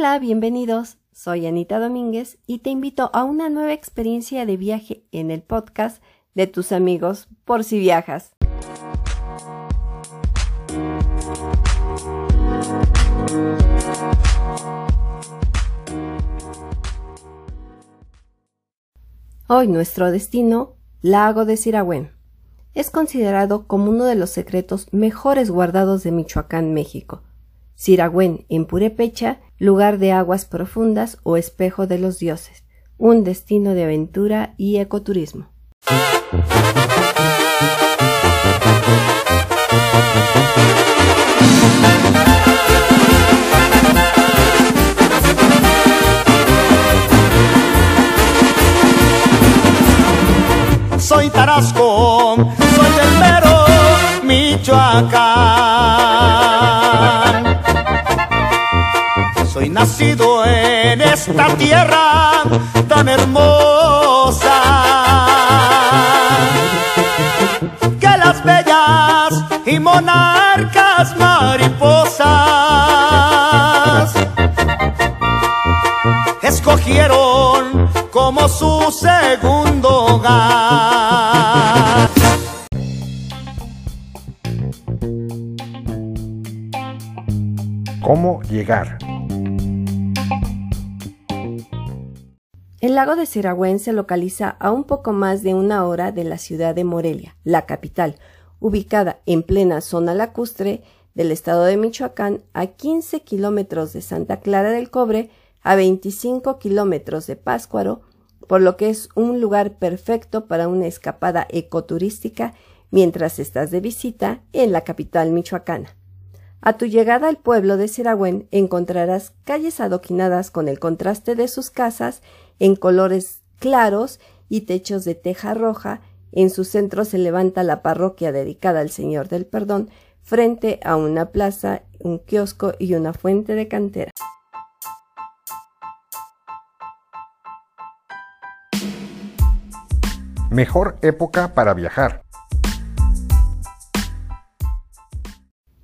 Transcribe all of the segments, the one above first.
Hola, bienvenidos. Soy Anita Domínguez y te invito a una nueva experiencia de viaje en el podcast de tus amigos por si viajas. Hoy nuestro destino, Lago de Siragüen. Es considerado como uno de los secretos mejores guardados de Michoacán, México. Siragüen, en Purepecha, lugar de aguas profundas o espejo de los dioses, un destino de aventura y ecoturismo. soy Tarasco, soy del mero Michoacán. Nacido en esta tierra tan hermosa que las bellas y monarcas mariposas escogieron como su segundo hogar. ¿Cómo llegar? El lago de Siragüen se localiza a un poco más de una hora de la ciudad de Morelia, la capital, ubicada en plena zona lacustre del estado de Michoacán, a 15 kilómetros de Santa Clara del Cobre, a 25 kilómetros de Páscuaro, por lo que es un lugar perfecto para una escapada ecoturística mientras estás de visita en la capital michoacana. A tu llegada al pueblo de Siragüen encontrarás calles adoquinadas con el contraste de sus casas en colores claros y techos de teja roja. En su centro se levanta la parroquia dedicada al Señor del Perdón, frente a una plaza, un kiosco y una fuente de cantera. Mejor época para viajar.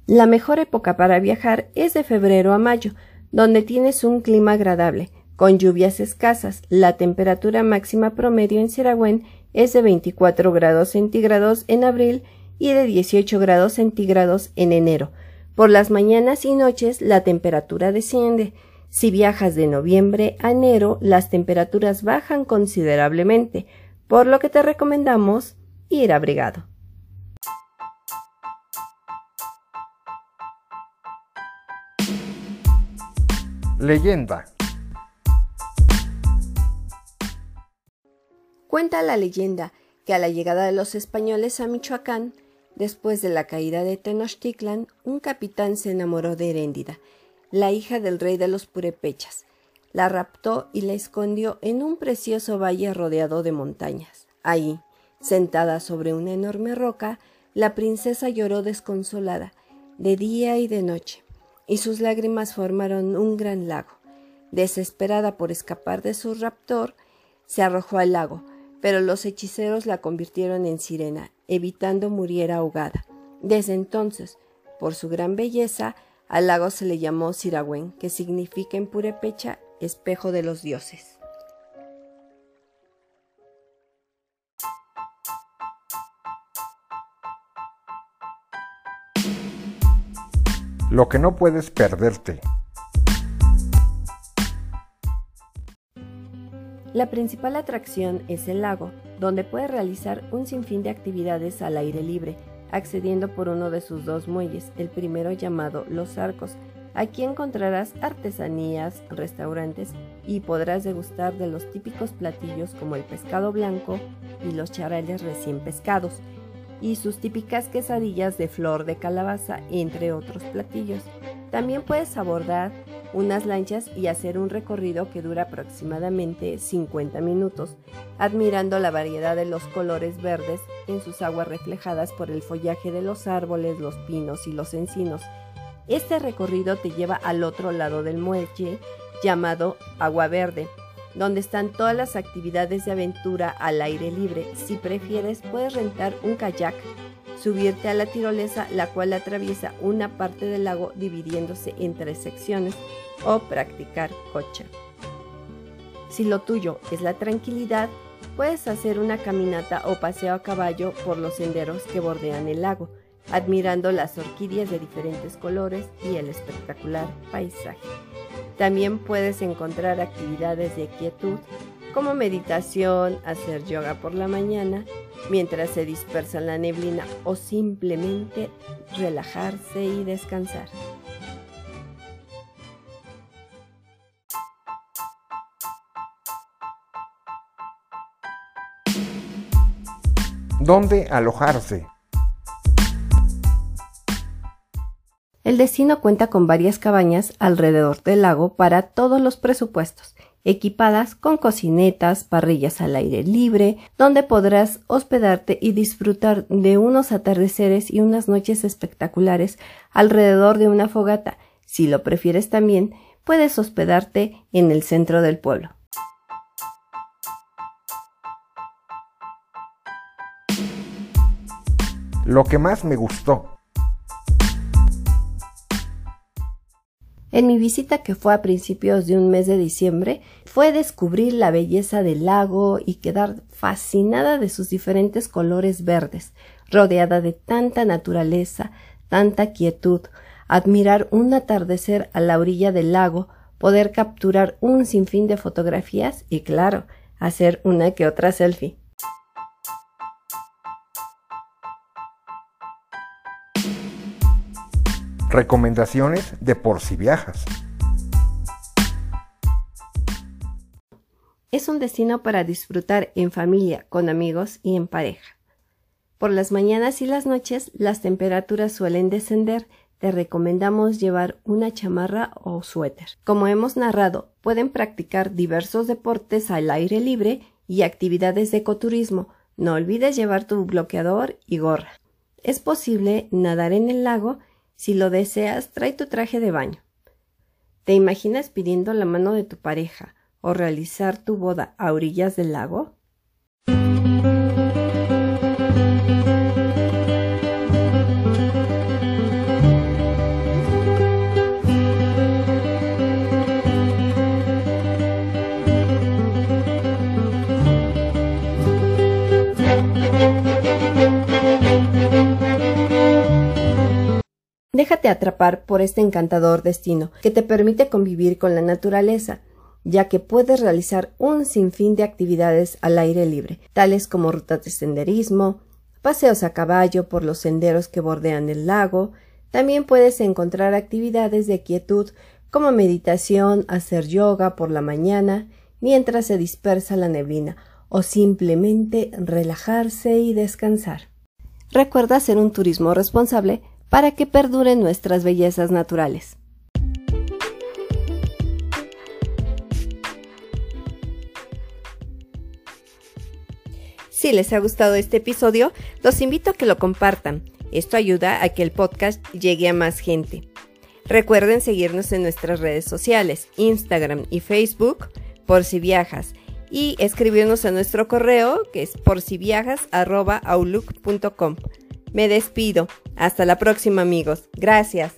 La mejor época para viajar es de febrero a mayo, donde tienes un clima agradable, con lluvias escasas. La temperatura máxima promedio en Siragüen es de 24 grados centígrados en abril y de 18 grados centígrados en enero. Por las mañanas y noches la temperatura desciende. Si viajas de noviembre a enero, las temperaturas bajan considerablemente, por lo que te recomendamos ir abrigado. Leyenda. Cuenta la leyenda que a la llegada de los españoles a Michoacán, después de la caída de Tenochtitlan, un capitán se enamoró de Heréndida, la hija del rey de los purépechas, la raptó y la escondió en un precioso valle rodeado de montañas. Ahí, sentada sobre una enorme roca, la princesa lloró desconsolada, de día y de noche, y sus lágrimas formaron un gran lago. Desesperada por escapar de su raptor, se arrojó al lago, pero los hechiceros la convirtieron en sirena, evitando muriera ahogada. Desde entonces, por su gran belleza, al lago se le llamó Siragüen, que significa en purepecha espejo de los dioses. Lo que no puedes perderte. La principal atracción es el lago, donde puedes realizar un sinfín de actividades al aire libre, accediendo por uno de sus dos muelles, el primero llamado Los Arcos, Aquí encontrarás artesanías, restaurantes y podrás degustar de los típicos platillos como el pescado blanco y los charales recién pescados, y sus típicas quesadillas de flor de calabaza, entre otros platillos. También puedes abordar unas lanchas y hacer un recorrido que dura aproximadamente 50 minutos, admirando la variedad de los colores verdes en sus aguas reflejadas por el follaje de los árboles, los pinos y los encinos este recorrido te lleva al otro lado del muelle, llamado Agua Verde, donde están todas las actividades de aventura al aire libre. Si prefieres, puedes rentar un kayak subirte a la tirolesa, la cual atraviesa una parte del lago dividiéndose en tres secciones, o practicar cocha. Si lo tuyo es la tranquilidad, puedes hacer una caminata o paseo a caballo por los senderos que bordean el lago, admirando las orquídeas de diferentes colores y el espectacular paisaje. También puedes encontrar actividades de quietud como meditación, hacer yoga por la mañana mientras se dispersa la neblina o simplemente relajarse y descansar. ¿Dónde alojarse? El destino cuenta con varias cabañas alrededor del lago para todos los presupuestos, equipadas con cocinetas, parrillas al aire libre, donde podrás hospedarte y disfrutar de unos atardeceres y unas noches espectaculares alrededor de una fogata. Si lo prefieres también, puedes hospedarte en el centro del pueblo. Lo que más me gustó En mi visita que fue a principios de un mes de diciembre, fue descubrir la belleza del lago y quedar fascinada de sus diferentes colores verdes, rodeada de tanta naturaleza, tanta quietud, admirar un atardecer a la orilla del lago, poder capturar un sinfín de fotografías y claro, hacer una que otra selfie. Recomendaciones de por si viajas. Es un destino para disfrutar en familia, con amigos y en pareja. Por las mañanas y las noches las temperaturas suelen descender. Te recomendamos llevar una chamarra o suéter. Como hemos narrado, pueden practicar diversos deportes al aire libre y actividades de ecoturismo. No olvides llevar tu bloqueador y gorra. Es posible nadar en el lago si lo deseas, trae tu traje de baño. ¿Te imaginas pidiendo la mano de tu pareja o realizar tu boda a orillas del lago? Déjate atrapar por este encantador destino que te permite convivir con la naturaleza, ya que puedes realizar un sinfín de actividades al aire libre, tales como rutas de senderismo, paseos a caballo por los senderos que bordean el lago, también puedes encontrar actividades de quietud como meditación, hacer yoga por la mañana mientras se dispersa la neblina o simplemente relajarse y descansar. Recuerda hacer un turismo responsable para que perduren nuestras bellezas naturales. Si les ha gustado este episodio, los invito a que lo compartan. Esto ayuda a que el podcast llegue a más gente. Recuerden seguirnos en nuestras redes sociales, Instagram y Facebook, por si viajas, y escribirnos a nuestro correo, que es por si viajas, Me despido. Hasta la próxima amigos. Gracias.